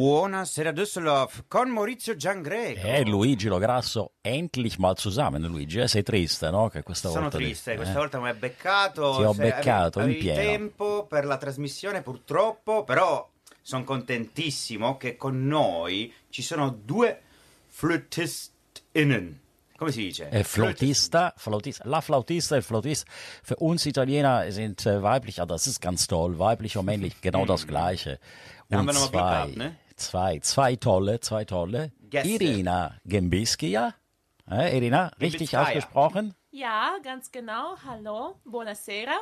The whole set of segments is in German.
Buonasera Düsseldorf con Maurizio Giangreco. Eh, Luigi Lograsso, endlich mal zusammen, Luigi. Eh, sei triste, no? Che questa Sono volta triste, eh. questa volta mi hai beccato. Ti ho beccato in avevi pieno. tempo per la trasmissione purtroppo, però sono contentissimo che con noi ci sono due flötistinnen. Come si dice? Äh, Flautista, Flautista, La Flautista, el Flautist. Für uns Italiener sind äh, weiblich, also das ist ganz toll, weiblich und männlich, genau das Gleiche. Da haben Und wir noch mal Glück gehabt, ne? Zwei, zwei tolle, zwei tolle. Gäste. Irina Gembiskia, äh, Irina, richtig ausgesprochen? Ja, ganz genau. Hallo, buonasera.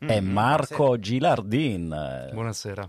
E Marco Gilardin. äh, Buonasera.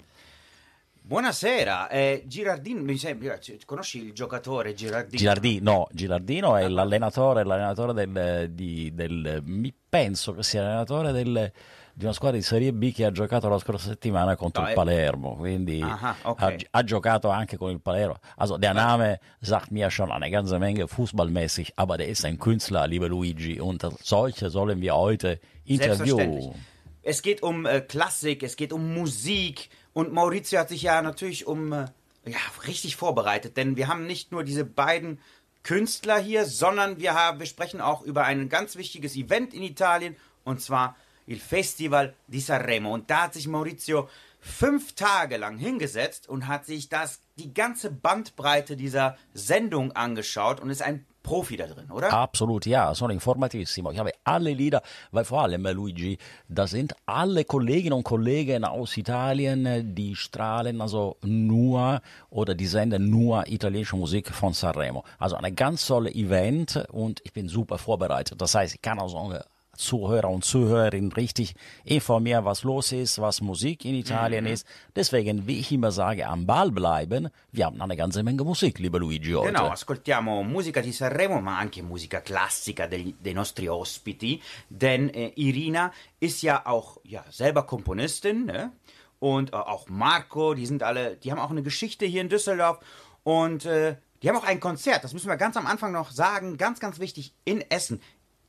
Buonasera, eh, Girardino, mi sembra, c- conosci il giocatore Girardino? Gilardino, no, Gilardino è l'allenatore, l'allenatore del, di, del, mi penso che sia l'allenatore del, di una squadra di Serie B che ha giocato la scorsa settimana contro No, il. Palermo, quindi Aha, ok. ha, ha giocato anche con il Palermo. Also der Name sagt mir schon eine ganze Menge fußballmäßig, aber der ist ein Künstler, lieber Luigi, und solche sollen wir heute interviewen. Es geht um äh, Klassik, es geht um Musik und Maurizio hat sich ja natürlich um äh, ja, richtig vorbereitet, denn wir haben nicht nur diese beiden Künstler hier, sondern wir, haben, wir sprechen auch über ein ganz wichtiges Event in Italien und zwar il Festival di Sanremo. Und da hat sich Maurizio fünf Tage lang hingesetzt und hat sich das die ganze Bandbreite dieser Sendung angeschaut und ist ein Profi da drin, oder? Absolut, ja, sono informatissimo. Ich habe alle Lieder, weil vor allem, Luigi, da sind alle Kolleginnen und Kollegen aus Italien, die strahlen also nur oder die senden nur italienische Musik von Sanremo. Also ein ganz tolle Event und ich bin super vorbereitet. Das heißt, ich kann also äh, Zuhörer und Zuhörerinnen richtig informieren, was los ist, was Musik in Italien ist. Deswegen, wie ich immer sage, am Ball bleiben. Wir haben eine ganze Menge Musik, lieber Luigi, heute. Genau, ascoltiamo musica di Sanremo, ma anche musica classica degli- dei nostri ospiti, denn äh, Irina ist ja auch ja, selber Komponistin, ne? Und äh, auch Marco, die sind alle, die haben auch eine Geschichte hier in Düsseldorf und äh, die haben auch ein Konzert, das müssen wir ganz am Anfang noch sagen, ganz, ganz wichtig, in Essen.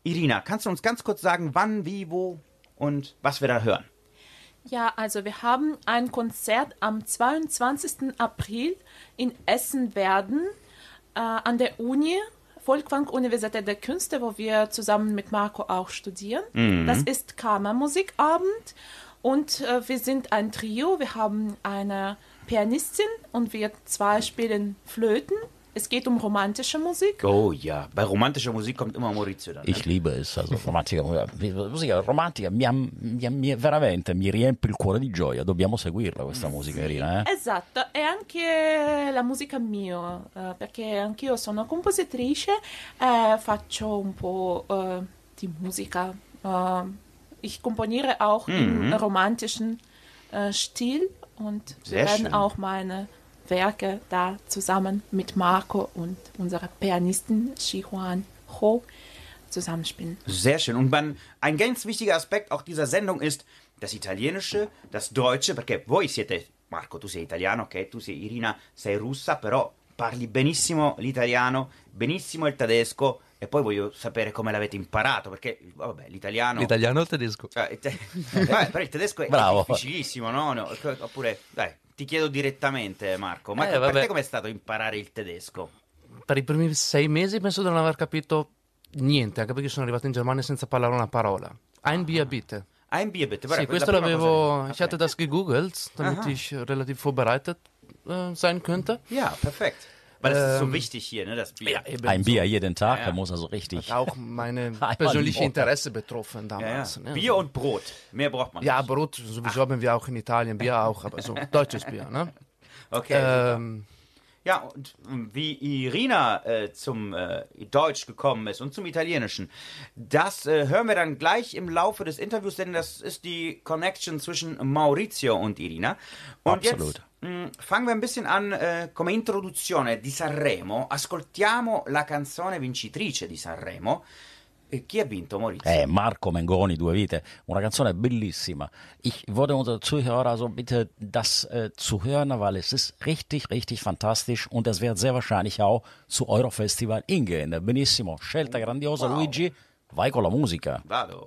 Irina, kannst du uns ganz kurz sagen, wann, wie, wo und was wir da hören? Ja, also wir haben ein Konzert am 22. April in Essen werden äh, an der Uni, Volkwang Universität der Künste, wo wir zusammen mit Marco auch studieren. Das ist Kammermusikabend und äh, wir sind ein Trio. Wir haben eine Pianistin und wir zwei spielen Flöten. Es geht um romantische Musik. Oh ja, bei romantischer Musik kommt immer Maurizio dann. Ne? Ich liebe es, also romantica, musica romantica, mi, mi, mi- veramente mi riempie il cuore di gioia, dobbiamo seguirla questa musica Irina, eh? Esatto, e anche la musica mia, eh, perché anch'io sono compositrice e faccio un po' eh, di musica. Eh, ich komponiere auch im romantischen äh, Stil und Sehr werden schön. auch meine Werke da zusammen mit Marco und unserer Pianistin Xihuan Ho zusammenspielen. Sehr schön. Und man, ein ganz wichtiger Aspekt auch dieser Sendung ist das Italienische, das Deutsche, perché voi siete, Marco, tu sei italiano, ok? Tu sei Irina, sei russa, però parli benissimo l'italiano, benissimo il tedesco, e poi voglio sapere come l'avete imparato, perché, vabbè, l'italiano... L'italiano o il tedesco? Eh, te- vabbè, però il tedesco è Bravo. difficilissimo, no? No, Oppure, dai, ti chiedo direttamente, Marco, ma Eh, per te com'è stato imparare il tedesco? Per i primi sei mesi penso di non aver capito niente, anche perché sono arrivato in Germania senza parlare una parola. Ein Bier bitte. Ein Bier bitte. Sì, questo l'avevo, ich hatte das gegoogelt, damit Aha. ich relativ vorbereitet äh, sein könnte. Ja, perfekt. Weil das ist so Ähm, wichtig hier, ne, das Bier. eben Ein Bier jeden Tag, Ja, ja. da muss also richtig. Hat auch meine persönliche. Interesse betroffen Ja, ja. damals. ne? Bier und Brot. Mehr braucht man Ja, nicht. Brot sowieso haben wir auch in Italien, Bier auch, aber so deutsches Bier. Ne? Okay. Ähm, ja, und ähm, wie Irina äh, zum äh, Deutsch gekommen ist und zum Italienischen, das äh, hören wir dann gleich im Laufe des Interviews, denn das ist die Connection zwischen Maurizio und Irina. Und Absolut. jetzt fangen wir ein bisschen an äh, come introduzione di Sanremo. Ascoltiamo la canzone vincitrice di Sanremo. E chi ha vinto, Maurizio? Eh, Marco Mengoni, Due Vite, una canzone bellissima. Ich würde unsere Zuhörer so bitte, das äh, zu hören, weil es ist richtig, richtig fantastisch und es wird sehr wahrscheinlich auch zu Eurofestival hingehen. Benissimo, scelta grandiosa Wow. Luigi, vai con la musica. Vado.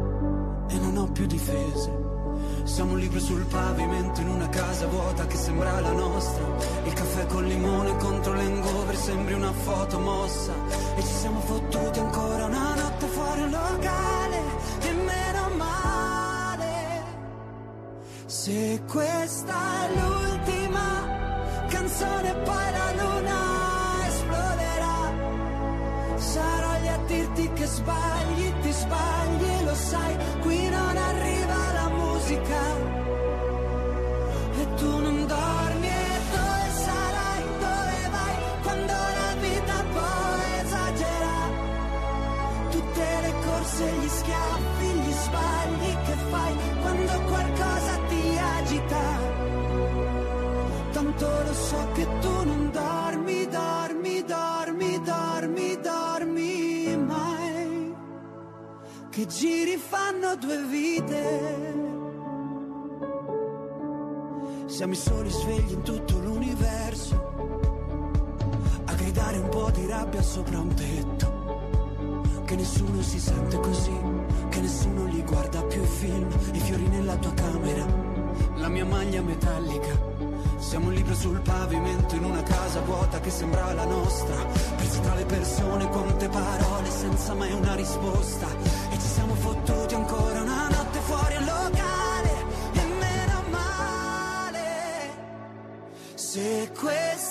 e non ho più difese. Siamo un libro sul pavimento in una casa vuota che sembra la nostra. Il caffè con limone contro l'engover sembri una foto mossa. E ci siamo fottuti ancora una notte fuori un locale. E meno male. Se questa è l'ultima canzone, poi la luna esploderà. Sarò lì a dirti che sbagli, sbagli lo sai, qui non arriva la musica. E tu non dormi e dove sarai, dove vai, quando la vita poi esagera. Tutte le corse, gli schiaffi, gli sbagli che fai, quando qualcosa ti agita. Tanto lo so che tu non Che giri fanno due vite. Siamo i soli svegli in tutto l'universo. A gridare un po' di rabbia sopra un tetto. Che nessuno si sente così, che nessuno li guarda più i film, i fiori nella tua camera, la mia maglia metallica. Siamo un libro sul pavimento in una casa vuota che sembra la nostra. Persi tra le persone, quante parole senza mai una risposta. E ci siamo fottuti ancora una notte fuori al locale. E meno male. Se questa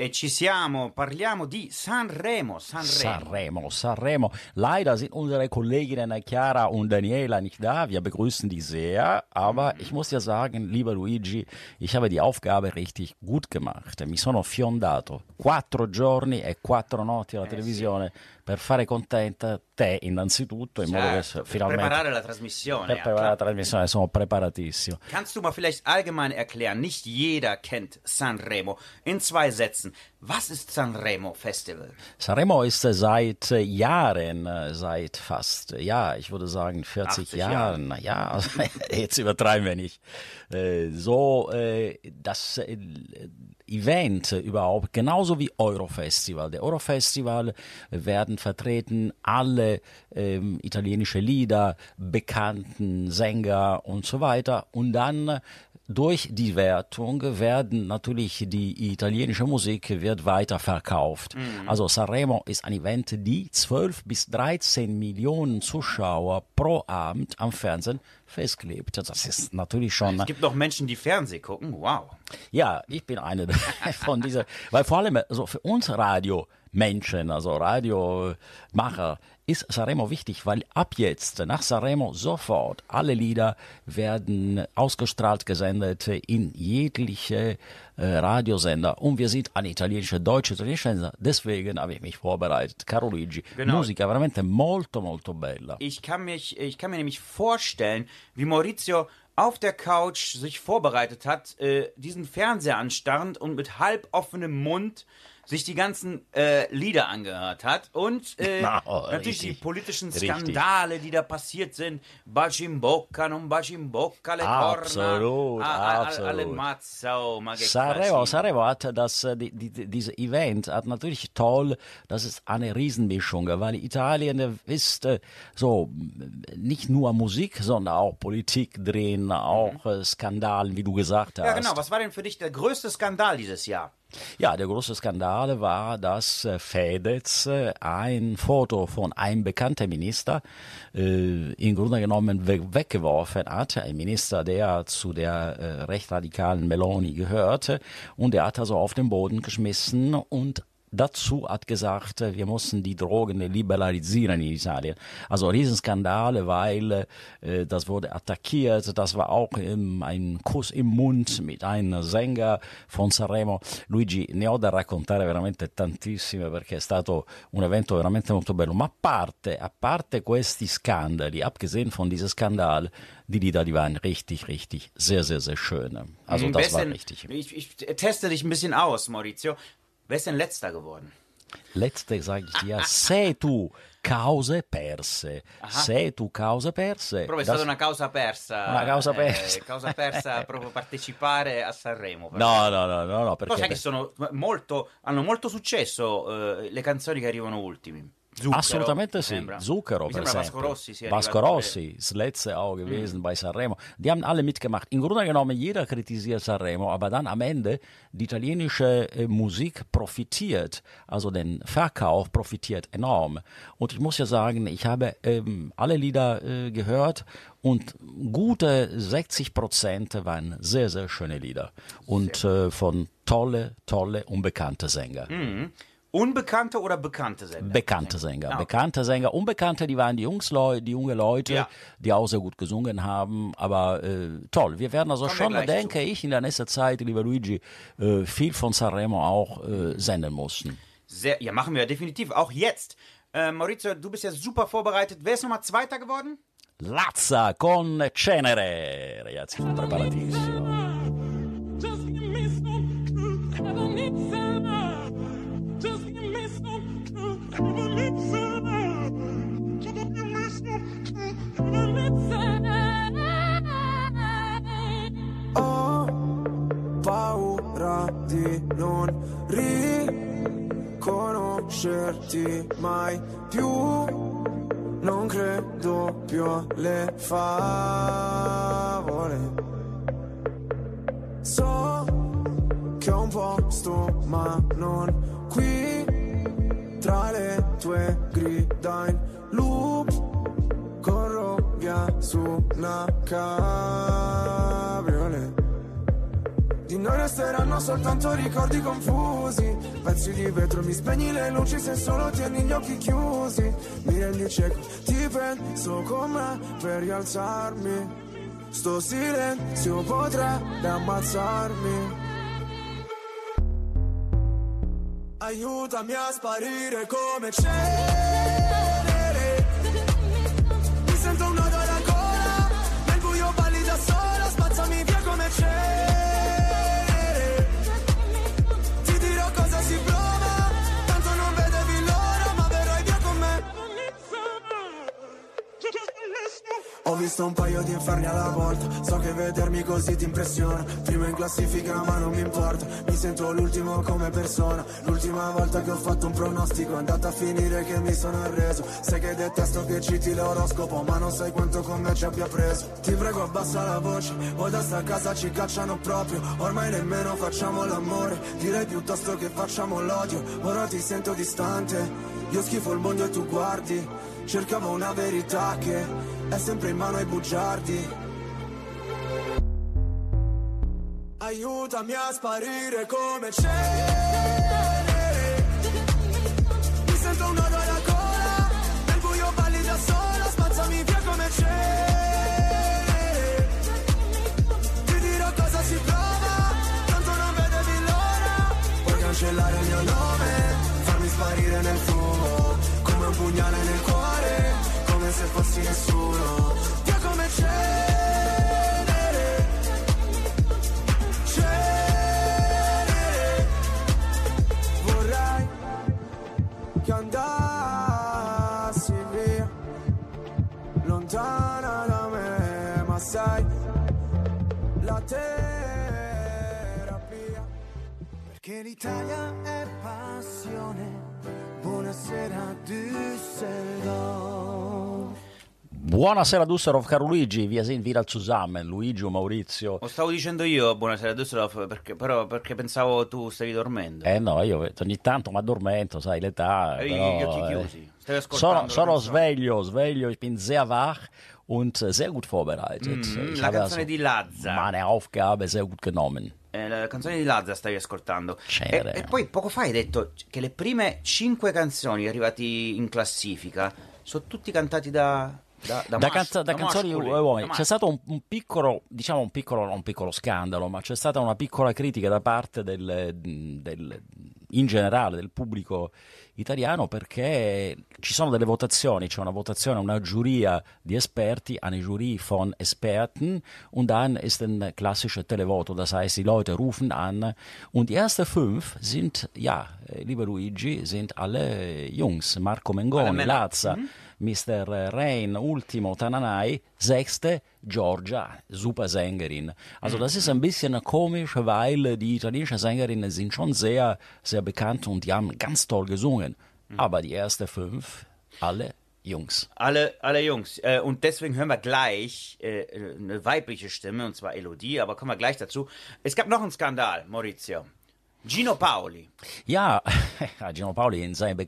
E ci siamo, parliamo di Sanremo. Sanremo. Sanremo, Sanremo. Leider sind unsere Kolleginnen Chiara und Daniela nicht da. Wir begrüßen die sehr. Aber ich muss ja sagen, lieber Luigi, ich habe die Aufgabe richtig gut gemacht. Mi sono fiondato quattro giorni e quattro notti alla televisione per fare contenta te innanzitutto, in modo che Certo, per finalmente... preparare la trasmissione. per preparare la klar. trasmissione sono preparatissimo. Kannst du mal vielleicht allgemein erklären, nicht jeder kennt Sanremo. In zwei Sätzen, was ist Sanremo Festival? Sanremo ist äh, seit äh, Jahren, äh, seit fast, ja, ich würde sagen 40 80 Jahren, na ja, also, jetzt übertreiben wir nicht, so das Event überhaupt, genauso wie Eurofestival. Der Eurofestival werden vertreten alle ähm, italienische Lieder, bekannten Sänger und so weiter und dann durch die Wertung werden natürlich die italienische Musik wird weiter verkauft. Also Sanremo ist ein Event, die 12 bis 13 Millionen Zuschauer pro Abend am Fernsehen festklebt. Das ist natürlich schon Es gibt noch Menschen, die Fernsehen gucken. Wow. ja, ich bin einer von dieser, weil vor allem also für uns Radiomenschen, also Radiomacher, ist Sanremo wichtig, weil ab jetzt, nach Sanremo sofort, alle Lieder werden ausgestrahlt, gesendet in jegliche äh, Radiosender. Und wir sind ein italienischer, deutscher, italienischer Sender. Deswegen habe ich mich vorbereitet. Caro Luigi, Genau. musica veramente molto, molto bella. Ich kann, mich, ich kann mir nämlich vorstellen, wie Maurizio auf der Couch sich vorbereitet hat, äh, diesen Fernseher anstarrend und mit halb offenem Mund sich die ganzen äh, Lieder angehört hat und äh, Na, oh, natürlich die richtig. politischen Richtig. Skandale, die da passiert sind. Baci in bocca, non baci in bocca, le Absolut, ah, absolut. Alle Mazzo, casino. Sanremo hat das, äh, die, die, diese Event hat natürlich toll, das ist eine Riesenmischung, weil Italien ist äh, so nicht nur Musik, sondern auch Politik drin, auch äh, Skandalen, wie du gesagt hast. Ja, genau. Was war denn für dich der größte Skandal dieses Jahr? Ja, der große Skandal war, dass äh, Fedez äh, ein Foto von einem bekannten Minister äh, im Grunde genommen we weggeworfen hat. Ein Minister, der zu der äh, recht radikalen Meloni gehörte. Und er hat also auf den Boden geschmissen und dazu hat gesagt, wir müssen die Drogen liberalisieren in Italien. Also Riesenskandale, weil äh, das wurde attackiert. Das war auch ähm, ein Kuss im Mund mit einem Sänger von Sanremo. Luigi, ne ho da raccontare veramente tantissime perché è stato un evento veramente molto bello. Ma a parte, a parte questi scandali, abgesehen von diesem Skandal, die Lieder, die waren richtig, richtig sehr, sehr, sehr schön. Also das war richtig. Ich, ich teste dich ein bisschen aus, Maurizio. Wer ist denn letzter geworden? Letzte sage ich dir, sei tu cause perse. Sei tu cause perse. Proprio è Das- stata una causa persa. Una causa eh, persa. causa persa proprio partecipare a Sanremo. No, no, no, no, no, perché Poi sai che sono molto, hanno molto successo eh, le canzoni che arrivano ultimi. Zucchero, Assolutamente sì, sembra. Zucchero per sembra esempio. Vasco Rossi sia Vasco Rossi, das letzte auch gewesen bei Sanremo. Die haben alle mitgemacht. Im Grunde genommen, jeder kritisiert Sanremo, aber dann am Ende die italienische äh, Musik profitiert, also den Verkauf profitiert enorm. Und ich muss ja sagen, ich habe ähm, alle Lieder äh, gehört und gute 60 Prozent waren sehr, sehr schöne Lieder und äh, von tolle, tolle, unbekannte Sänger. Unbekannte oder bekannte Sänger? Bekannte Sänger, Ah, okay. bekannte Sänger, Unbekannte, die waren die Jungs, Leu- die junge Leute, Ja. die auch sehr gut gesungen haben, aber äh, toll. Wir werden also Kommen schon, denke ich, in der nächsten Zeit, lieber Luigi, äh, viel von Sanremo auch äh, senden müssen. Sehr, ja, machen wir definitiv. Auch jetzt. Äh, Maurizio, du bist ja super vorbereitet. Wer ist nochmal Zweiter geworden? Lazza con Cenere, ragazzi, preparatissimo. Just give me some di non riconoscerti mai più. Non credo più alle favole. So che ho un posto, ma non qui. Tra le tue grida in loop corro via su una Di noi resteranno soltanto ricordi confusi. Pezzi di vetro, mi spegni le luci se solo tieni gli occhi chiusi. Mi rendi cieco, ti penso con me per rialzarmi. Sto silenzio potrebbe ammazzarmi. Aiutami a sparire come cenere visto un paio di inferni alla volta. So che vedermi così ti impressiona Primo in classifica ma non mi importa. Mi sento l'ultimo come persona. L'ultima volta che ho fatto un pronostico È andata a finire che mi sono arreso. Sai che detesto che citi l'oroscopo Ma non sai quanto con me ci abbia preso. Ti prego abbassa la voce. O da sta casa ci cacciano proprio. Ormai nemmeno facciamo l'amore. Direi piuttosto che facciamo l'odio. Ora ti sento distante. Io schifo il mondo e tu guardi. Cercavo una verità che è sempre in mano ai bugiardi. Aiutami a sparire come cenere se fossi nessuno. Via come cenere. Cenere Vorrei che andassi via Lontana da me Ma sai La terapia. Perché l'Italia è passione. Buonasera Düsseldorf Buonasera Düsseldorf, caro Luigi, wir sind wieder zusammen, Luigi und Maurizio. Lo stavo dicendo io, buonasera Düsseldorf, perché, però perché pensavo tu stavi dormendo. Eh no, io ogni tanto mi addormento, sai, l'età. Eh, però, gli occhi eh, chiusi. Ascoltando Sono, sono sveglio, sveglio, ich bin sehr wach und sehr gut vorbereitet. Mm, la canzone also di Lazza. meine Aufgabe sehr gut genommen. Eh, la canzone di Lazza stavi ascoltando. E, e poi poco fa hai detto che le prime cinque canzoni arrivati in classifica sono tutti cantati da. Da, da, Da, mas- canzo- da canzoni uomini da c'è mas- stato un, un piccolo, diciamo un piccolo, non un piccolo scandalo, ma c'è stata una piccola critica da parte del, del- in generale del pubblico italiano perché ci sono delle votazioni, c'è una votazione, una giuria di esperti, eine Jury von Experten und dann ist ein klassisches Televoto, das heißt die Leute rufen an. Und die ersten fünf sind, ja, äh, lieber Luigi, sind alle Jungs, Marco Mengoni. Lazza, Mr. Rain, Ultimo, Tananai, sechste Georgia, super Sängerin. Also das ist ein bisschen komisch, weil die italienischen Sängerinnen sind schon sehr, sehr bekannt und die haben ganz toll gesungen. Aber die ersten fünf, alle Jungs. Alle, alle Jungs. Äh, und deswegen hören wir gleich äh, eine weibliche Stimme, und zwar Elodie, aber kommen wir gleich dazu. Es gab noch einen Skandal, Maurizio. Gino Paoli. Ja, Gino Pauli in seiner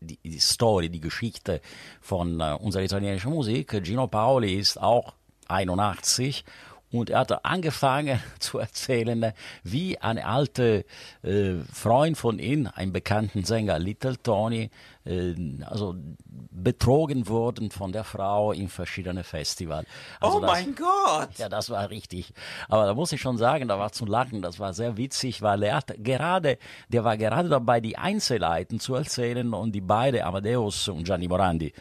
die, die Story, die Geschichte von äh, unserer italienischen Musik. Gino Paoli ist auch 81 und er hatte angefangen zu erzählen, wie ein alter äh, Freund von ihm, ein bekannten Sänger, Little Tony, äh, also betrogen worden von der Frau in verschiedenen Festivals. Also oh das- mein Gott! ja, das war richtig. Aber da muss ich schon sagen, da war zu lachen, das war sehr witzig, weil er hat gerade, der war gerade dabei, die Einzelheiten zu erzählen und die beiden, Amadeus und Gianni Morandi,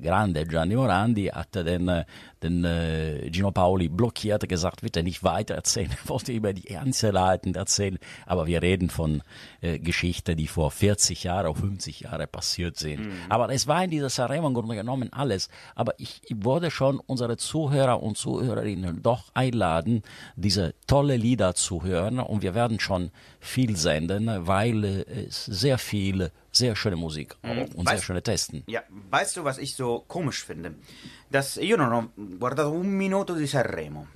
grande Gianni Morandi, hat den, den äh, Gino Paoli blockiert, gesagt, bitte nicht weiter erzählen, er wollte über die Einzelheiten erzählen, aber wir reden von äh, Geschichten, die vor 40 Jahren, 50 Jahren passiert sind. Aber es war in dieser Sanremo im Grunde genommen alles. Aber ich, ich würde schon unsere Zuhörer und Zuhörerinnen doch einladen, diese tolle Lieder zu hören und wir werden schon viel senden, weil äh, es sehr viel, sehr schöne Musik auch und sehr Weißt- schöne Testen. Ja, weißt du, was ich so komisch finde? Dass io non ho guardato un minuto di Sanremo.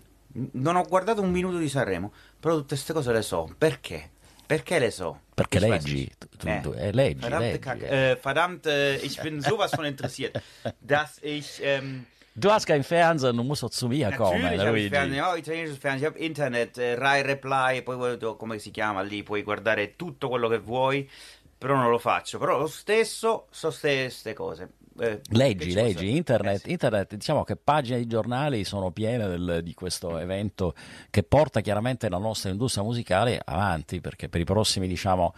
Non ho guardato un minuto di Sanremo, però tutte queste cose le so. Perché? Perché le so? Perché Ich leggi, tu- tu- tu- eh, leggi, Verdammte leggi, Kacke. eh. Äh, verdammt, äh, ich bin sowas von interessiert, dass ich... Ähm, Du hast kein Fernsehen, du musst doch zu mir kommen, Natürlich habe ich. Fernsehen, ho italienisches Fernsehen, ich habe Internet, eh, Rai Reply, poi come si chiama lì, puoi guardare tutto quello che vuoi, però non lo faccio. Però lo stesso so queste cose. Eh, Leggi, leggi, internet, Eh sì. internet, diciamo che pagine di giornali sono piene del- di questo evento che porta chiaramente la nostra industria musicale avanti, perché per i prossimi, diciamo,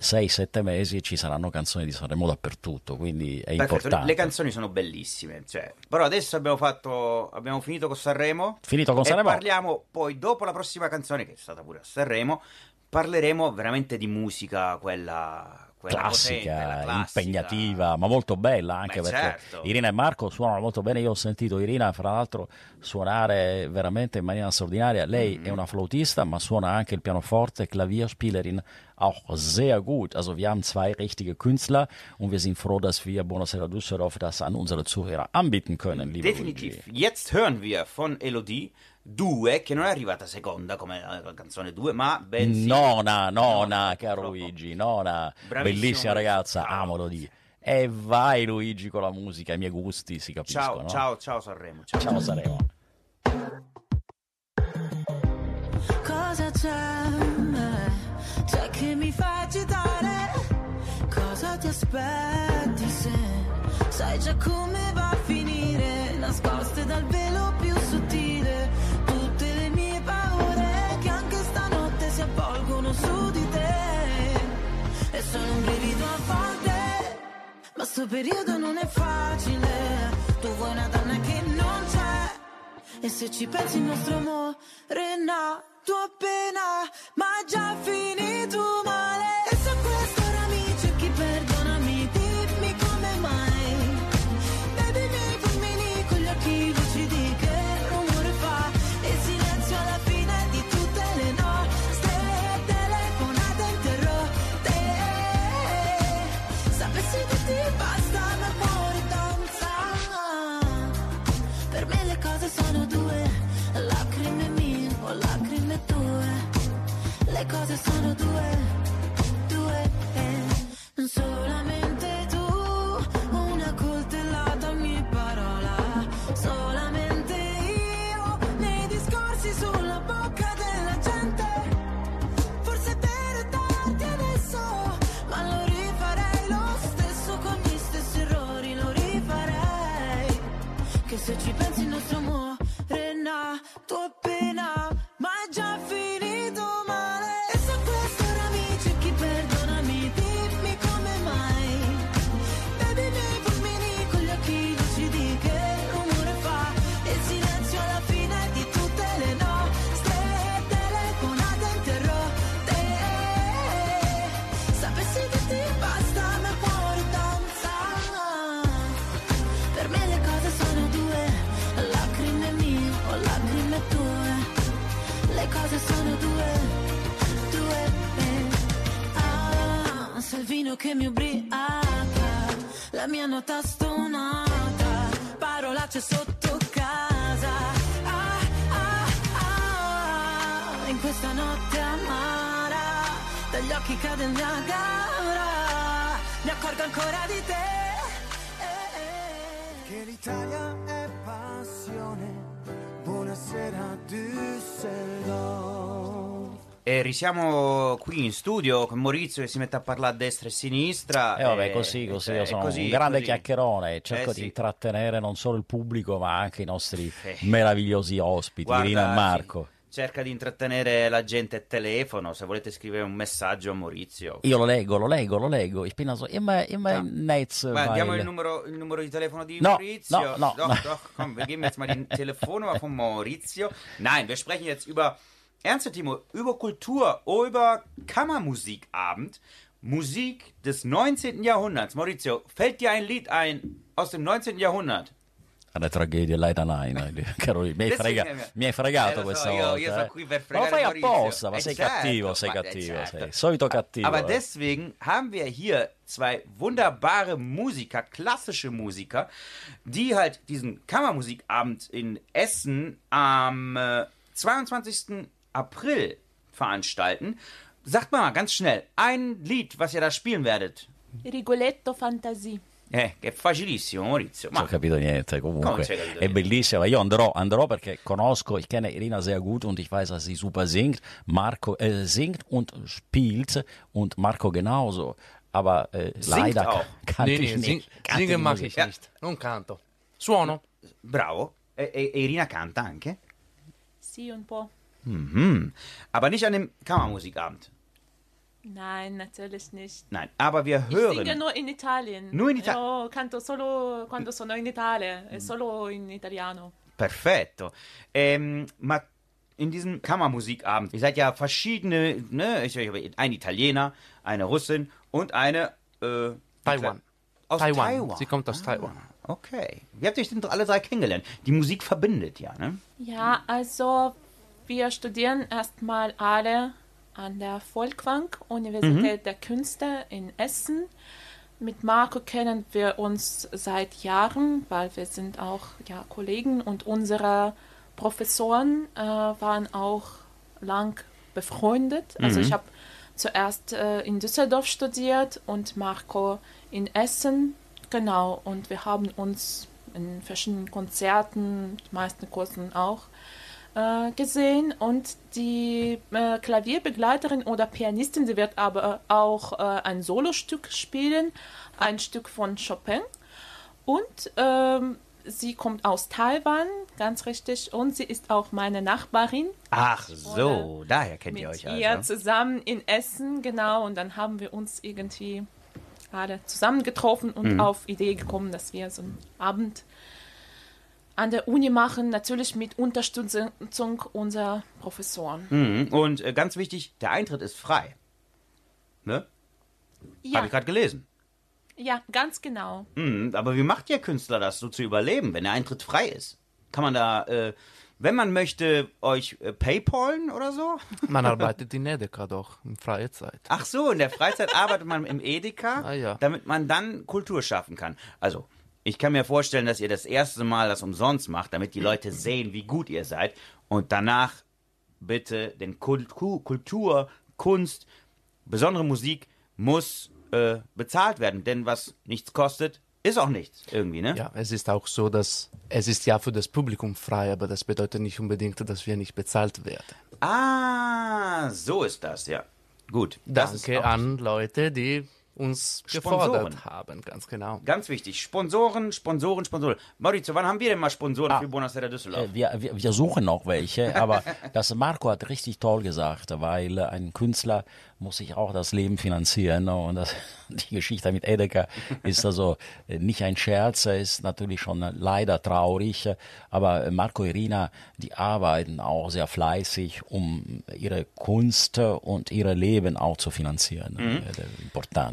6-7 mesi ci saranno canzoni di Sanremo dappertutto, quindi è Perfetto, le- importante. le canzoni sono bellissime, cioè, però adesso abbiamo fatto, abbiamo finito con Sanremo. Finito con Sanremo? parliamo poi, dopo la prossima canzone, che è stata pure a Sanremo, parleremo veramente di musica, quella, quella potente, la classica, classica. impegnativa, ma molto bella anche Beh, perché certo. Irina e Marco suonano molto bene. Io ho sentito Irina, fra l'altro, suonare veramente in maniera straordinaria. Lei Mm-hmm. è una flautista, ma suona anche il pianoforte, Klavierspielerin, auch sehr gut. Also wir haben zwei richtige Künstler und wir sind froh, dass wir Buonasera Düsseldorf das an unsere Zuhörer anbieten können, liebe Definitiv. Luigi. Jetzt hören wir von Elodie Due, che non è arrivata seconda come la canzone 2, ma bensì Nona, nona, caro. Luigi, nona, Bravissimo, bellissima ragazza, amo Elodie. E vai Luigi con la musica, i miei gusti si capiscono. Ciao, ciao, ciao Sanremo. Ciao. Ciao Sanremo. Cosa c'è? C'è che mi fa agitare? Cosa ti aspetti se sai già come va a finire? Nascoste dal velo più sottile, tutte le mie paure che anche stanotte si avvolgono su di te. E sono un brivido a volte, ma sto periodo non è facile. Tu vuoi una donna che non c'è. E se ci pensi il nostro amore è nato appena Ma già finito male risiamo qui in studio con Maurizio che si mette a parlare a destra e a sinistra. E vabbè, così, così, eh, io sono così, un grande così. chiacchierone e cerco Eh, di sì. intrattenere non solo il pubblico ma anche i nostri Eh. meravigliosi ospiti, Guarda, Irina e sì, Marco. cerca di intrattenere la gente a telefono, se volete scrivere un messaggio a Maurizio. Io lo leggo, lo leggo, lo leggo. Ich bin also immer, immer Ja. Netz. Ma diamo il numero, il numero di telefono di No, Maurizio. no, no, doch, no. doch, komm, wir geben jetzt mal die Telefonnummer von Maurizio. Nein, wir sprechen jetzt über, ernste Timo, über Kultur, über Kammermusikabend. Musik des 19. Jahrhunderts. Maurizio, fällt dir ein Lied ein aus dem 19. Jahrhundert? Eine Tragedia, leider nein. Caro, mi hai, frega- mi hai fregato Eh, so, questa io- volta. io sono eh. qui per Ma lo fregare fai Maurizio. apposta, ma Eh, sei certo, cattivo, sei ma- eh, cattivo, certo. sei solito cattivo. Aber eh. deswegen haben wir hier zwei wunderbare Musiker, klassische Musiker, die halt diesen Kammermusikabend in Essen am äh, 22. April veranstalten. Sagt mal ganz schnell, ein Lied, was ihr da spielen werdet. Rigoletto Fantasie. Eh, che è facilissimo, Maurizio. Non ho Ma capito niente, Come comunque capito è bellissima. Io andrò, andrò perché conosco, ich kenne Irina sehr gut und ich weiß, dass sie super singt. Marco äh, singt und spielt und Marco genauso. Aber äh, leider auch. kann Nee, ich nee, nicht. sing, singen Musik. ich nicht. Non canto. Suono. bravo. E, e- e Irina canta anche. Sie un po'. Mhm. Aber nicht an dem Kammermusikabend. Nein, natürlich nicht. Nein, aber wir Ich hören. singe nur in Italien. Nur in Ita- Io canto solo quando sono in Italia, è solo in italiano. Perfetto. Ähm, ma in diesem Kammermusikabend, ihr seid ja verschiedene, ne? Ich, ich, ein Italiener, eine Russin und eine äh, Taiwan. Aus Taiwan. Taiwan. Sie kommt aus Taiwan. Okay. Wie habt ihr euch denn alle drei kennengelernt? Die Musik verbindet ja, ne? Ja, also wir studieren erstmal alle an der Folkwang Universität der Künste in Essen. Mit Marco kennen wir uns seit Jahren, weil wir sind auch ja, Kollegen und unsere Professoren äh, waren auch lang befreundet. Also ich habe zuerst äh, in Düsseldorf studiert und Marco in Essen. Genau, und wir haben uns in verschiedenen Konzerten, die meisten Kursen auch, äh, gesehen. Und die äh, Klavierbegleiterin oder Pianistin, sie wird aber auch äh, ein Solostück spielen, ein Stück von Chopin. Und ähm, sie kommt aus Taiwan, ganz richtig, und sie ist auch meine Nachbarin. Ach so, daher kennt ihr euch also. zusammen in Essen, genau. Und dann haben wir uns irgendwie alle zusammengetroffen und Mhm. auf Idee gekommen, dass wir so einen Abend an der Uni machen, natürlich mit Unterstützung unserer Professoren. Mhm. Und äh, ganz wichtig, der Eintritt ist frei. Ne? Ja, Habe ich gerade gelesen. ja, ganz genau. Mhm. Aber wie macht ihr Künstler das, so zu überleben, wenn der Eintritt frei ist? Kann man da, äh, wenn man möchte, euch äh, Paypalen oder so? Man arbeitet in Edeka doch, in freie Zeit. Ach so, in der Freizeit arbeitet man im Edeka, Ah, ja. damit man dann Kultur schaffen kann. Also, ich kann mir vorstellen, dass ihr das erste Mal das umsonst macht, damit die Leute sehen, wie gut ihr seid. Und danach bitte den Kultur, Kultur Kunst, besondere Musik muss äh, bezahlt werden. Denn was nichts kostet, ist auch nichts irgendwie, ne? Ja, es ist auch so, dass es ist ja für das Publikum frei, aber das bedeutet nicht unbedingt, dass wir nicht bezahlt werden. Ah, so ist das, ja. Gut. Danke an Leute, die uns Sponsoren. gefordert haben, ganz genau. Ganz wichtig. Sponsoren, Sponsoren, Sponsoren. Maurizio, wann haben wir denn mal Sponsoren Ah. für Buonasera Düsseldorf? Äh, Wir, wir, wir suchen noch welche, aber das Marco hat richtig toll gesagt, weil äh, ein Künstler muss sich auch das Leben finanzieren ne? und das, die Geschichte mit Edeka ist also äh, nicht ein Scherz, er ist natürlich schon äh, leider traurig, aber äh, Marco Irina, die arbeiten auch sehr fleißig, um ihre Kunst und ihre Leben auch zu finanzieren. Ed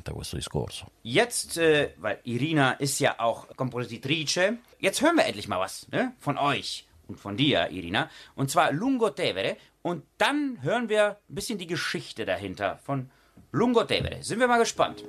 importante questo discorso. Jetzt, äh, weil Irina ist ja auch Kompositrice, jetzt hören wir endlich mal was ne? von euch und von dir, Irina. Und zwar Lungo Tevere. Und dann hören wir ein bisschen die Geschichte dahinter von Lungo Tevere. Sind wir mal gespannt.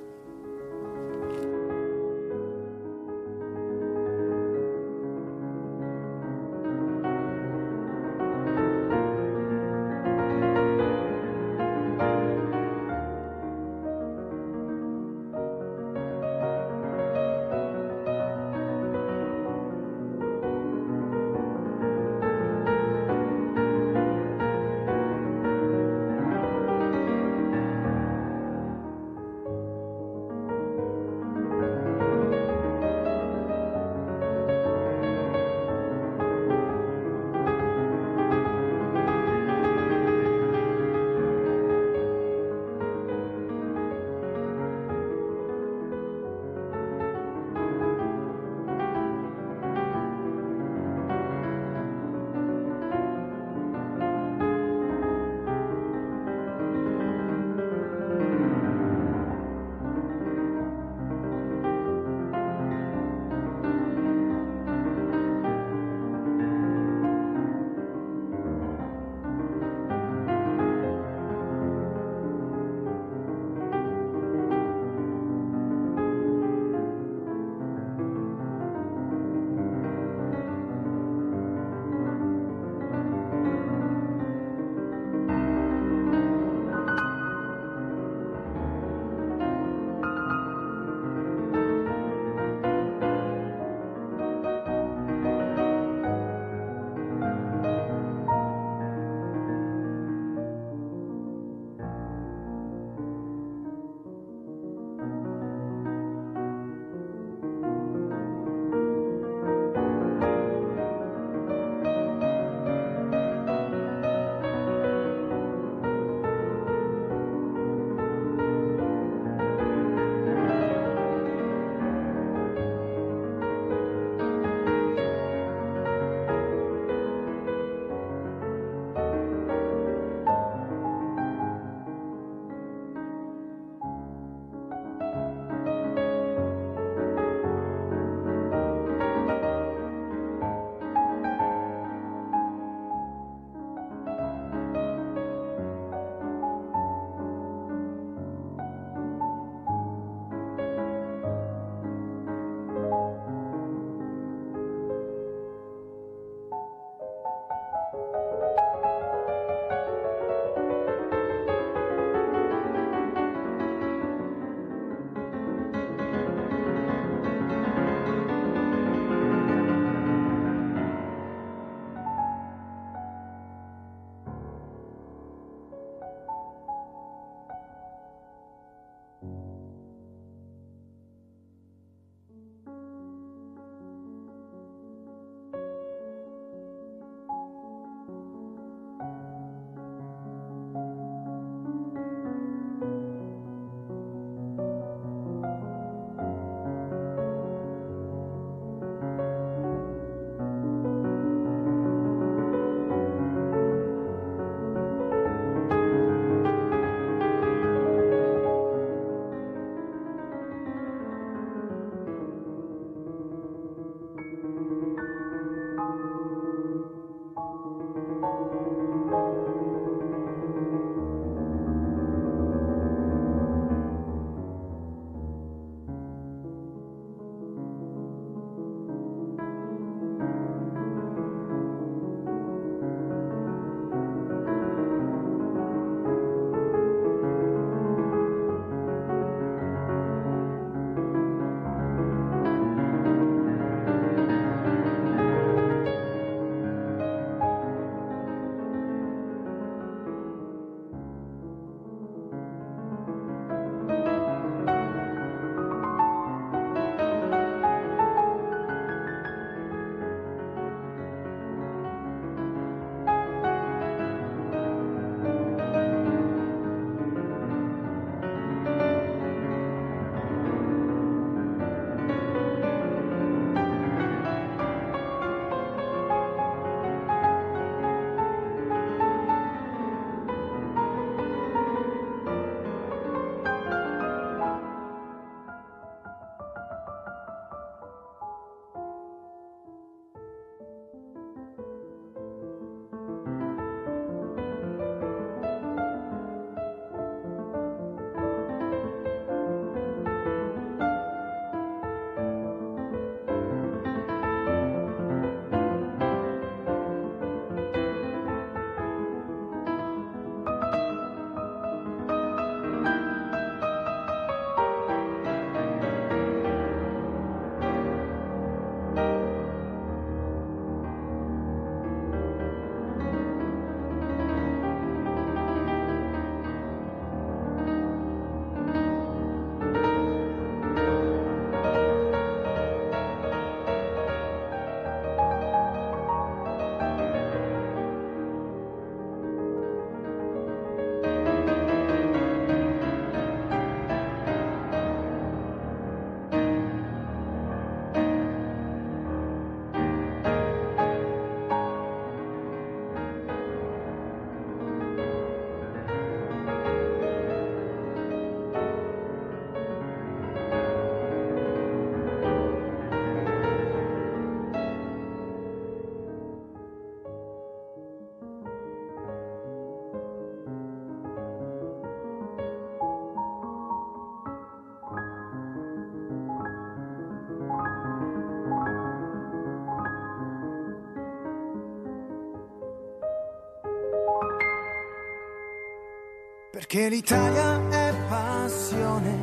Perché l'Italia è passione.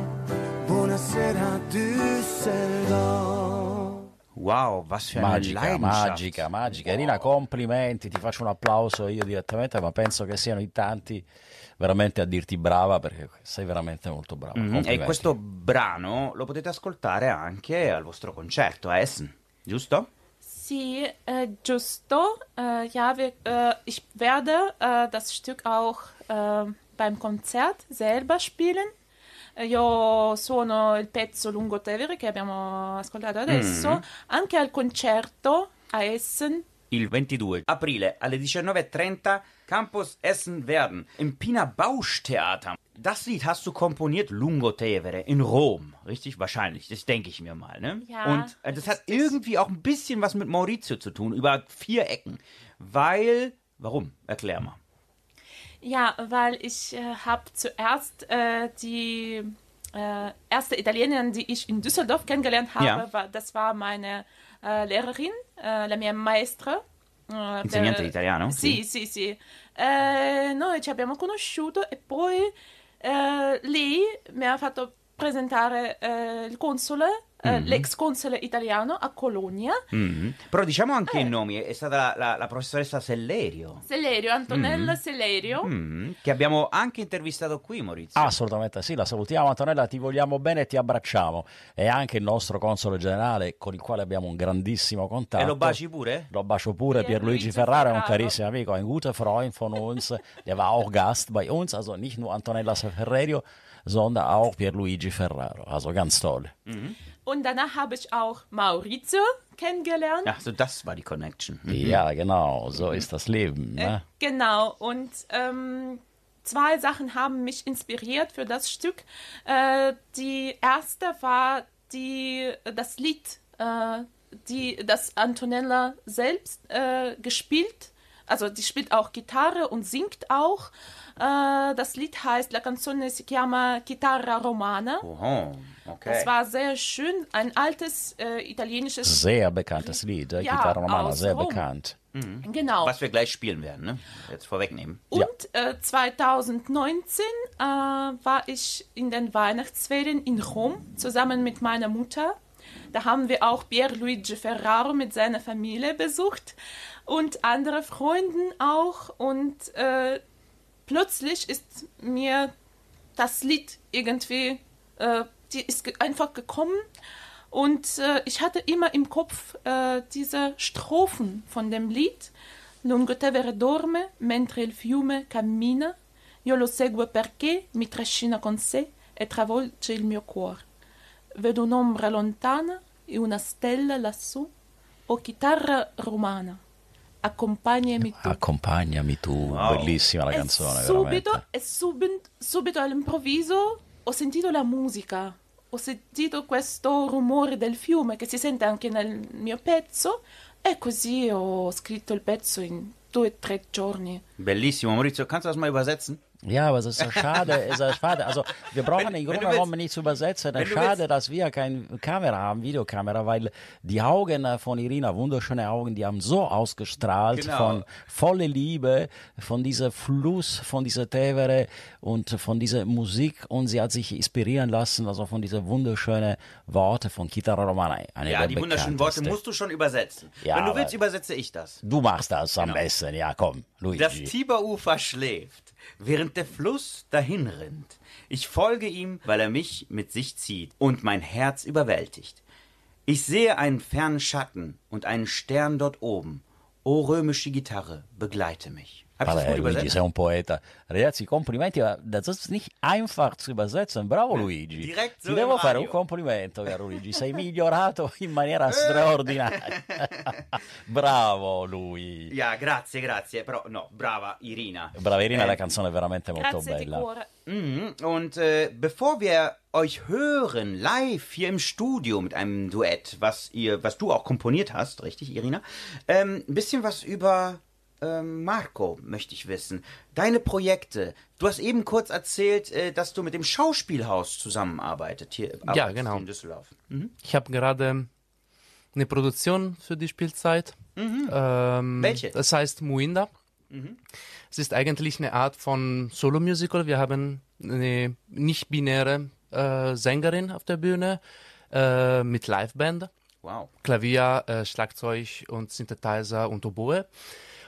Buonasera Düsseldorf. Wow, eine Magica, magica, magica. Irina, complimenti, ti faccio un applauso io direttamente, ma penso che siano in tanti veramente a dirti brava perché sei veramente molto brava. Mhm, E questo brano lo potete ascoltare anche al vostro concerto a Essen, giusto? Sie, äh, giusto. Äh, ja, wir, äh, ich werde äh, das Stück auch äh, beim Konzert selber spielen. Eh, Io suono il pezzo Lungotevere che abbiamo ascoltato adesso, anche al concerto a Essen. Il 22 aprile alle 19.30 Campus Essen-Werden im Pina Bausch Theater. Das Lied hast du komponiert, Lungo Tevere, in Rom. Richtig? Wahrscheinlich. Das denke ich mir mal, ne? Ja, Und äh, das hat richtig. irgendwie auch ein bisschen was mit Maurizio zu tun, über vier Ecken. Weil, warum? Erklär mal. Ja, weil ich äh, habe zuerst äh, die äh, erste Italienerin, die ich in Düsseldorf kennengelernt habe, Ja. war, das war meine äh, Lehrerin, äh, la mia maestra. eh, Insegnante di italiano? Sì, sì, sì. Eh, noi ci abbiamo conosciuto e poi lei mi ha fatto presentare il console, eh, l'ex console italiano a Colonia, Mhm. Però diciamo anche Eh. i nomi, è stata la, la- la professoressa Sellerio, Sellerio, Antonella Sellerio. Mhm, che abbiamo anche intervistato qui, Maurizio. Assolutamente sì, la salutiamo Antonella, ti vogliamo bene e ti abbracciamo. E anche il nostro console generale con il quale abbiamo un grandissimo contatto. e lo baci pure? Lo bacio pure, Pierluigi Ferraro è un carissimo amico, ein guter Freund von uns. Der war auch Gast bei uns, also nicht nur Antonella Ferrerio, sondern auch Pierluigi Ferraro. Also ganz toll. Und danach habe ich auch Maurizio kennengelernt. Ach so, das war die Connection. Mhm. Ja, genau, so ist das Leben. Ne? Genau, und ähm, zwei Sachen haben mich inspiriert für das Stück. Äh, die erste war die, das Lied, äh, die, das Antonella selbst äh, gespielt. Also die spielt auch Gitarre und singt auch. Äh, das Lied heißt La canzone si chiama Chitarra Romana. Oho, okay. Das war sehr schön, ein altes äh, italienisches. Sehr bekanntes Lied, äh, Ja, Gitarre Romana, sehr Rom. bekannt. Genau. Was wir gleich spielen werden, ne? Jetzt vorwegnehmen. Und äh, 2019 äh, war ich in den Weihnachtsferien in Rom zusammen mit meiner Mutter. Da haben wir auch Pierluigi Ferraro mit seiner Familie besucht und andere Freunden auch. Und äh, plötzlich ist mir das Lied irgendwie, äh, die ist ge einfach gekommen. Und äh, ich hatte immer im Kopf äh, diese Strophen von dem Lied. Lungo Tevere dorme, mentre il fiume cammina, io lo seguo perché mi trascina con sé e travolge il mio cuore. Vedo un'ombra lontana e una stella lassù, o chitarra romana, accompagnami tu. Accompagnami tu, Wow. bellissima la E canzone, subito, veramente. e subito, subito all'improvviso ho sentito la musica, ho sentito questo rumore del fiume che si sente anche nel mio pezzo e così ho scritto il pezzo in due o tre giorni. Bellissimo. Maurizio, kannst du das mal übersetzen? Ja, aber es ist so schade, es ist schade. Also wir brauchen Wenn- Grunde du willst- genommen nicht zu übersetzen. Es wenn ist du schade, willst- dass wir keine Kamera haben, Videokamera, weil die Augen von Irina, wunderschöne Augen, die haben so ausgestrahlt Genau. von volle Liebe, von dieser Fluss, von dieser Tevere und von dieser Musik und sie hat sich inspirieren lassen, also von diesen wunderschönen Worten von Chitarra Romana. Eine Ja, die wunderschönen Worte musst du schon übersetzen. Ja, Wenn du willst, übersetze ich das. Du machst das am Genau. besten, ja komm, Luigi. Das Tiberufer schläft, während der Fluss dahin rinnt. Ich folge ihm, weil er mich mit sich zieht und mein Herz überwältigt. Ich sehe einen fernen Schatten und einen Stern dort oben. O römische Gitarre, begleite mich. Vabbè, Luigi, sei un poeta. Ragazzi, complimenti, ma das ist nicht einfach zu übersetzen. Bravo Luigi. direkt Ti devo im fare un complimento, caro Luigi. Sei migliorato in maniera straordinaria. Bravo lui. Ja, grazie, grazie. Però no, brava Irina. Brava Irina, Eh, la canzone è veramente molto bella. Mhm. Und äh, bevor wir euch hören, live hier im Studio mit einem Duett, was ihr, was du auch komponiert hast, richtig, Irina, ähm, ein bisschen was über ähm, Marco möchte ich wissen. Deine Projekte. Du hast eben kurz erzählt, äh, dass du mit dem Schauspielhaus zusammenarbeitet hier arbeitest genau. hier in Düsseldorf. Mhm. Ich habe gerade eine Produktion für die Spielzeit. Ähm, Welche? Das heißt Muinda. Es ist eigentlich eine Art von Solo-Musical. Wir haben eine nicht-binäre äh, Sängerin auf der Bühne äh, mit Liveband. Wow. Klavier, äh, Schlagzeug und Synthesizer und Oboe.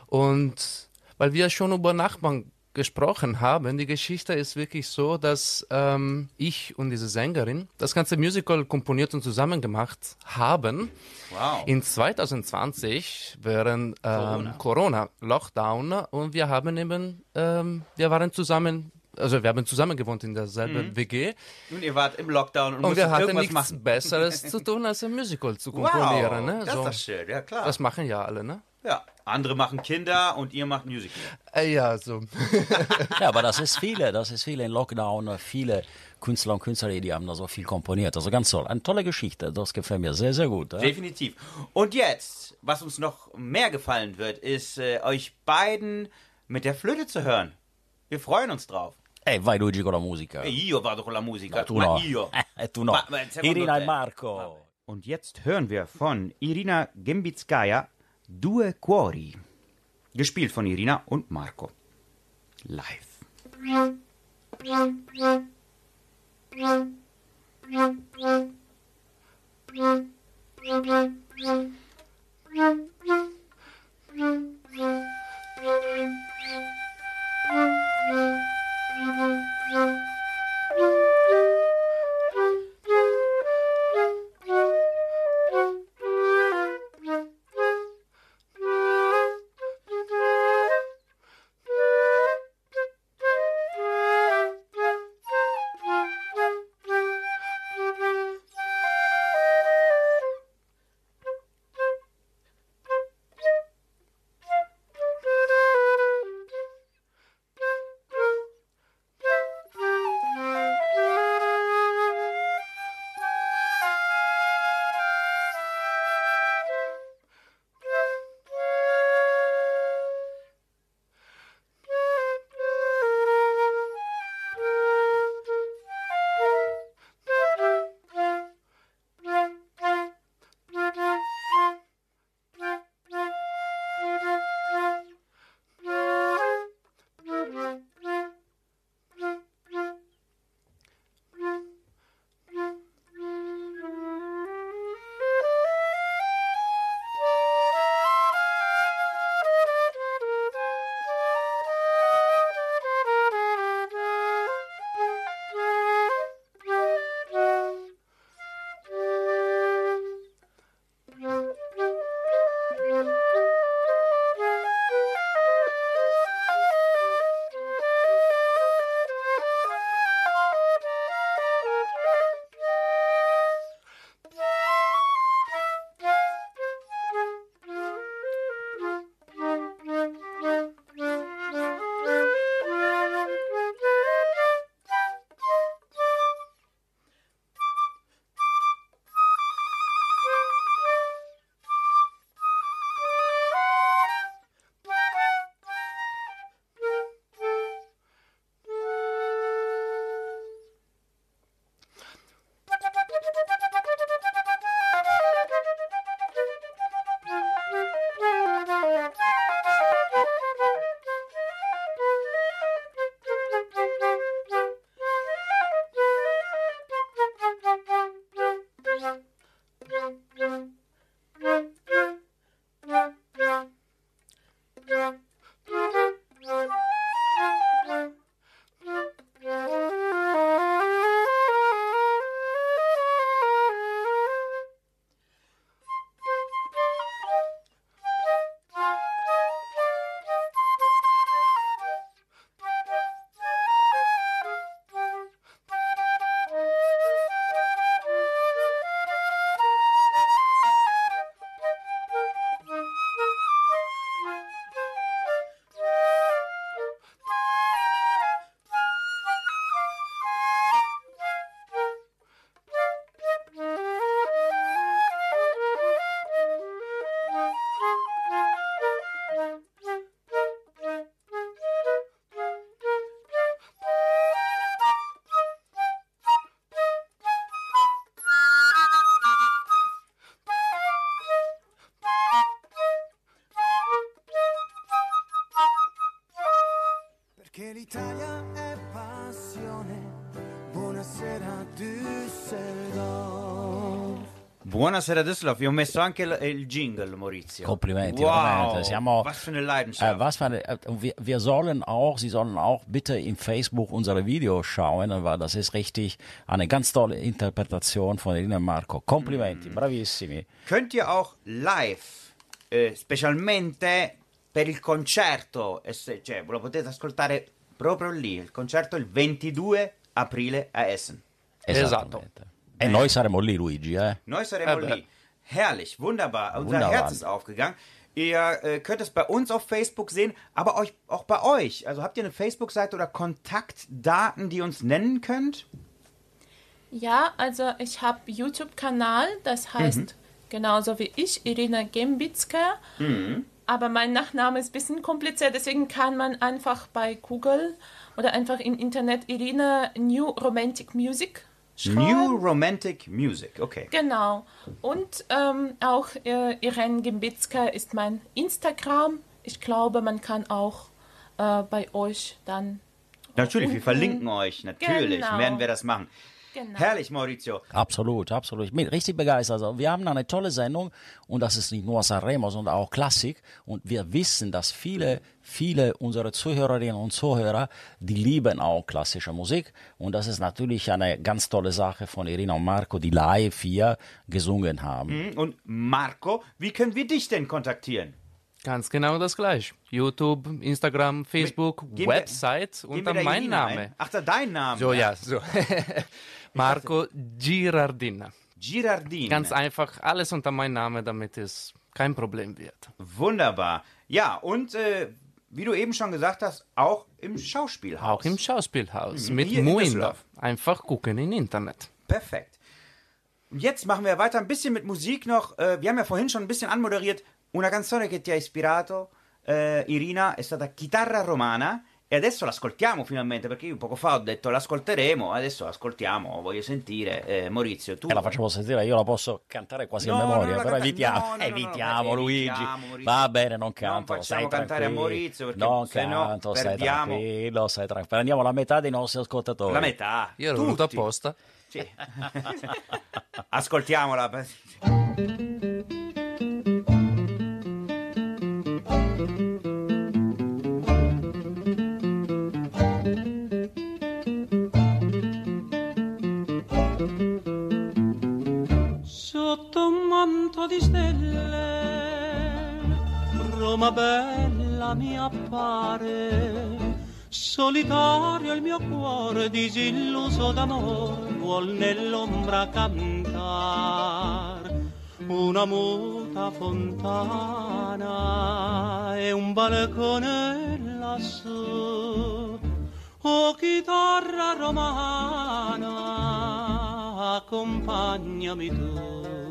Und weil wir schon über Nachbarn gesprochen haben, die Geschichte ist wirklich so, dass ähm, ich und diese Sängerin das ganze Musical komponiert und zusammen gemacht haben. Wow. In 2020 während ähm, Corona. Lockdown und wir haben eben, ähm, wir waren zusammen, also wir haben zusammen gewohnt in derselben WG Und ihr wart im Lockdown und, und wir hatten nichts machen. Besseres zu tun, als ein Musical zu Wow, komponieren. ne? das so, ist doch schön, ja klar. das machen ja alle, ne? Ja. Andere machen Kinder und ihr macht Musical. Äh, ja, so. Ja, aber das ist viele, das ist viele in Lockdown, viele Künstler und Künstlerinnen, die haben da so viel komponiert. Also ganz toll. Eine tolle Geschichte, das gefällt mir sehr, sehr gut. Ja? Definitiv. Und jetzt, was uns noch mehr gefallen wird, ist äh, euch beiden mit der Flöte zu hören. Wir freuen uns drauf. E vai Luigi con la musica. E io vado con la musica. Tu ma no. io. E tu no. Ma- ma secondo Irina e Marco. Und jetzt hören wir von Irina Gembitskaya Due Cuori. Gespielt von Irina und Marco. Live. Buonasera Düsseldorf, vi ho messo anche il, il jingle, Maurizio. Complimenti, wow, veramente. Siamo, was für eine Leidenschaft. Äh, was für eine, wir, wir sollen auch, Sie sollen auch bitte im Facebook unsere Videos schauen, weil das ist richtig eine ganz tolle Interpretation von Irina Marco. Complimenti, bravissimi. Könnt ihr auch live, eh, specialmente per il concerto, cioè lo potete ascoltare proprio lì, il concerto il 22 aprile a Essen. Esattamente. E noi saremo lì, Luigi, eh? Noi saremo Eh lì. Herrlich, wunderbar. Unser Wunderbar. Herz ist aufgegangen. Ihr äh, könnt es bei uns auf Facebook sehen, aber euch, auch bei euch. Also habt ihr eine Facebook-Seite oder Kontaktdaten, die ihr uns nennen könnt? Ja, also ich habe YouTube-Kanal, das heißt genauso wie ich, Irina Gembitska. Aber mein Nachname ist ein bisschen kompliziert, deswegen kann man einfach bei Google oder einfach im Internet Irina New Romantic Music schreiben. New Romantic Music, okay. Genau. Und ähm, auch äh, Irene Gembitska ist mein Instagram. Ich glaube, man kann auch äh, bei euch dann. Natürlich, wir unten- verlinken euch. Natürlich Genau. werden wir das machen. Genau. Herrlich, Maurizio. Absolut, absolut. Ich bin richtig begeistert. Also wir haben eine tolle Sendung und das ist nicht nur Sanremo, sondern auch Klassik. Und wir wissen, dass viele, viele unserer Zuhörerinnen und Zuhörer, die lieben auch klassische Musik. Und das ist natürlich eine ganz tolle Sache von Irina und Marco, die live hier gesungen haben. Und Marco, wie können wir dich denn kontaktieren? Ganz genau das gleiche. YouTube, Instagram, Facebook, wir- Website Geben wir unter da mein Name. ein? Ach, da dein Name. So, ja, so. Marco Girardina. Girardin. Ganz einfach, alles unter meinem Namen, damit es kein Problem wird. Wunderbar. Ja, und äh, wie du eben schon gesagt hast, auch im Schauspielhaus. Auch im Schauspielhaus mit in Muinda. Düsseldorf. Einfach gucken im Internet. Perfekt. Und jetzt machen wir weiter ein bisschen mit Musik noch. Äh, wir haben ja vorhin schon ein bisschen anmoderiert. Una canzone che ti ha ispirato, äh, Irina, è stata Chitarra Romana. E adesso l'ascoltiamo finalmente, perché io poco fa ho detto l'ascolteremo, adesso l'ascoltiamo, voglio sentire. Eh, Maurizio, tu... E la facciamo sentire, io la posso cantare quasi No, a no, memoria, no, però canta- evitiamo, no, no, no, no, evitiamo no, Luigi. evitiamo. Va bene, non Non canto, facciamo stai cantare a. Maurizio, perché non se no canto, stai perdiamo- tranquillo, stai tranquillo. Prendiamo la metà dei nostri ascoltatori. La metà. Io l'ho voluto apposta. Sì. Ascoltiamola. Manto di stelle, Roma bella mi appare. Solitario il mio cuore, disilluso d'amore, vuol nell'ombra cantar. Una muta fontana e un balcone lassù. Oh chitarra romana, accompagnami tu.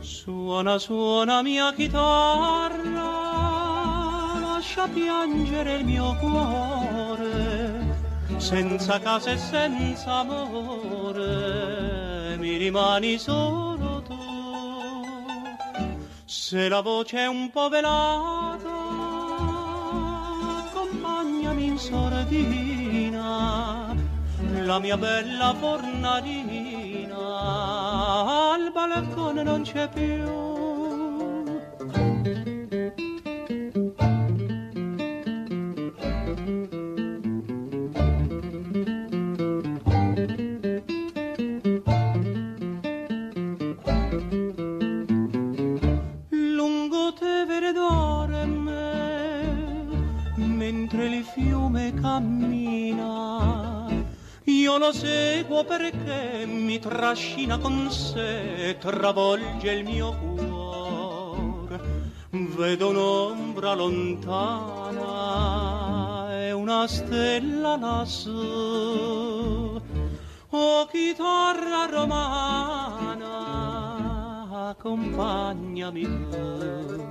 Suona, suona mia chitarra, lascia piangere il mio cuore, senza casa e senza amore, mi rimani solo tu. Se la voce è un po' velata, accompagnami in sordina, la mia bella fornalina, al balcone non c'è più. Seguo perché mi trascina con sé, travolge il mio cuore. Vedo un'ombra lontana e una stella lassù. Oh chitarra romana, accompagnami tu.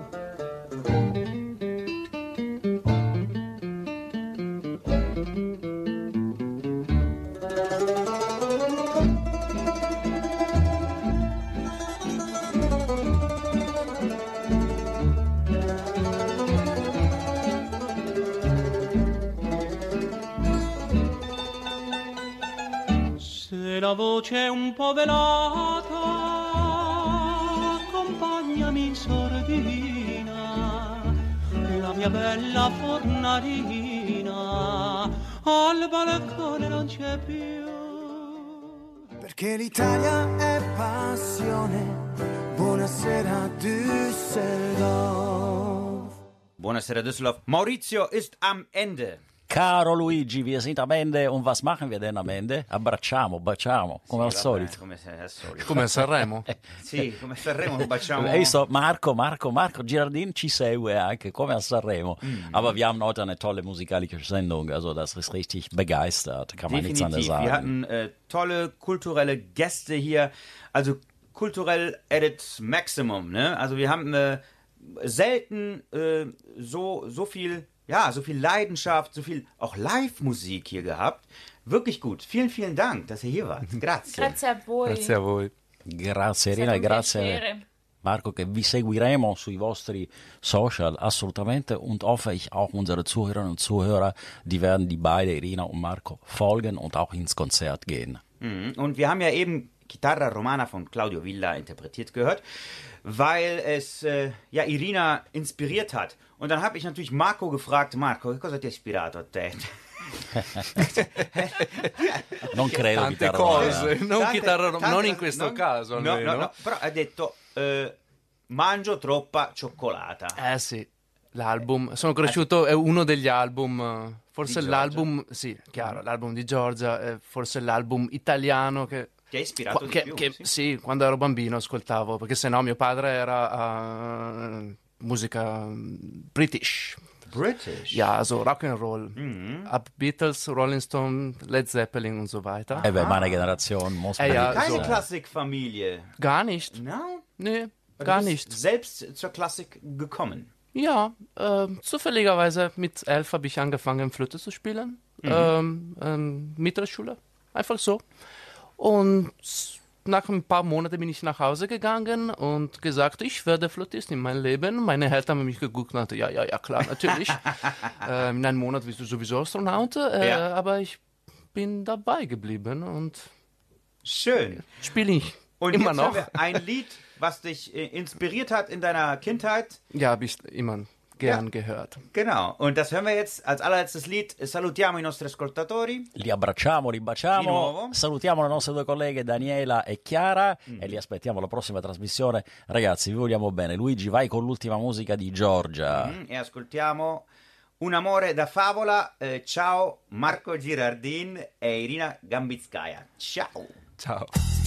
La voce un po' velata, accompagnami sordina, la mia bella fornarina, al balcone non c'è più. Perché l'Italia è passione. Buonasera Düsseldorf. Buonasera Düsseldorf. Maurizio ist am Ende. Caro Luigi, wir sind am Ende und was machen wir denn am Ende? Abbracciamo, baciamo, come al Vabbè, solito. Come, al solito. Come a Sanremo. Sì, come Sanremo baciamo. Visto? Marco, Marco, Marco Girardin ci segue anche, come a Sanremo. Mhm. Aber wir haben heute eine tolle musikalische Sendung, also das ist richtig begeistert, kann man nichts anderes sagen. Wir hatten äh, tolle kulturelle Gäste hier. Also kulturell at its maximum. Ne? Also wir haben äh, selten äh, so, so viel, ja, so viel Leidenschaft, so viel auch Live-Musik hier gehabt. Wirklich gut. Vielen, vielen Dank, dass ihr hier wart. Grazie. Grazie a voi. Grazie a voi. Grazie Irina, grazie piacere. Marco, che vi seguiremo sui vostri Social assolutamente und hoffe ich auch unsere Zuhörerinnen und Zuhörer, die werden die beide Irina und Marco folgen und auch ins Konzert gehen. Mhm. Und wir haben ja eben Chitarra Romana von Claudio Villa interpretiert gehört, weil es äh, ja Irina inspiriert hat. Und dann habe ich natürlich Marco gefragt, Marco, che cosa ti ha ispirato a te? Non credo Tante chitarra cose, romana. non Tante- chitarra tante- non in questo non- caso no, almeno. no, no, però ha detto eh, mangio troppa cioccolata. Eh sì, l'album, sono cresciuto, è uno degli album, eh, forse l'album, sì, chiaro, l'album di Giorgia, è forse l'album italiano che, Ti ha ispirato qua- di che- più, che- sì. sì, quando ero bambino ascoltavo, perché sennò mio padre era eh, musica mm, British, British. ja, so Rock'n'Roll, Mhm. ab Beatles, Rolling Stone, Led Zeppelin und so weiter. Eh beh, meine Generation muss man ja, Keine so. Klassikfamilie. Gar nicht, No? nee, Du gar bist nicht. Selbst zur Klassik gekommen. Ja, äh, zufälligerweise mit elf habe ich angefangen, Flöte zu spielen. Ähm, ähm, Mittelschule, einfach so. Und nach ein paar Monaten bin ich nach Hause gegangen und gesagt, ich werde Flötist in meinem Leben. Meine Eltern haben mich geguckt und gesagt, ja, ja, ja, klar, natürlich. ähm, in einem Monat bist du sowieso Astronaut. Äh, Ja. Aber ich bin dabei geblieben und Schön. spiele ich Und immer noch. ein Lied, was dich äh, inspiriert hat in deiner Kindheit. Ja, habe ich immer gern Ja. gehört. Genau. Und das hören wir jetzt als allerletztes Lied. Salutiamo i nostri ascoltatori. Li abbracciamo, li Di baciamo, nuovo. salutiamo le nostre due colleghe Daniela e Chiara e li aspettiamo alla prossima trasmissione. Ragazzi, vi vogliamo bene. Luigi, vai con l'ultima musica di Giorgia. Mm, E ascoltiamo Un amore da favola. Eh, ciao Marco Girardin e Irina Gambizkaya. Ciao. Ciao.